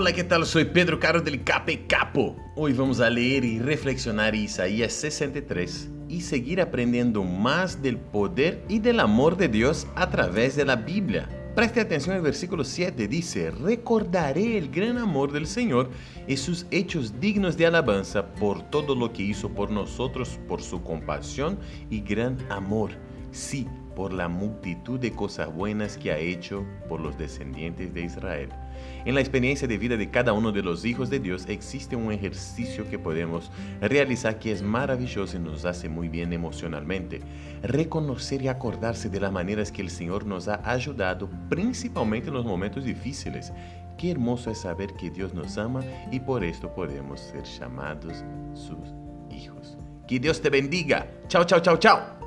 Hola, ¿qué tal? Soy Pedro Caro del Cape Capo. Hoy vamos a leer y reflexionar Isaías 63 y seguir aprendiendo más del poder y del amor de Dios a través de la Biblia. Preste atención al versículo 7, dice, recordaré el gran amor del Señor y sus hechos dignos de alabanza por todo lo que hizo por nosotros, por su compasión y gran amor. Sí, por la multitud de cosas buenas que ha hecho por los descendientes de Israel. En la experiencia de vida de cada uno de los hijos de Dios existe un ejercicio que podemos realizar que es maravilloso y nos hace muy bien emocionalmente. Reconocer y acordarse de las maneras que el Señor nos ha ayudado, principalmente en los momentos difíciles. Qué hermoso es saber que Dios nos ama y por esto podemos ser llamados sus hijos. Que Dios te bendiga. Chao, chao, chao, chao.